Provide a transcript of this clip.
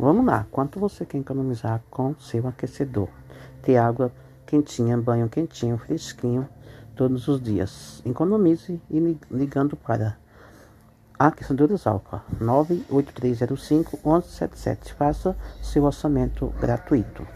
Vamos lá, quanto você quer economizar com seu aquecedor? Ter água quentinha, banho quentinho, fresquinho todos os dias. Economize e ligando para Aquecedores Alfa 98305 1177. Faça seu orçamento gratuito.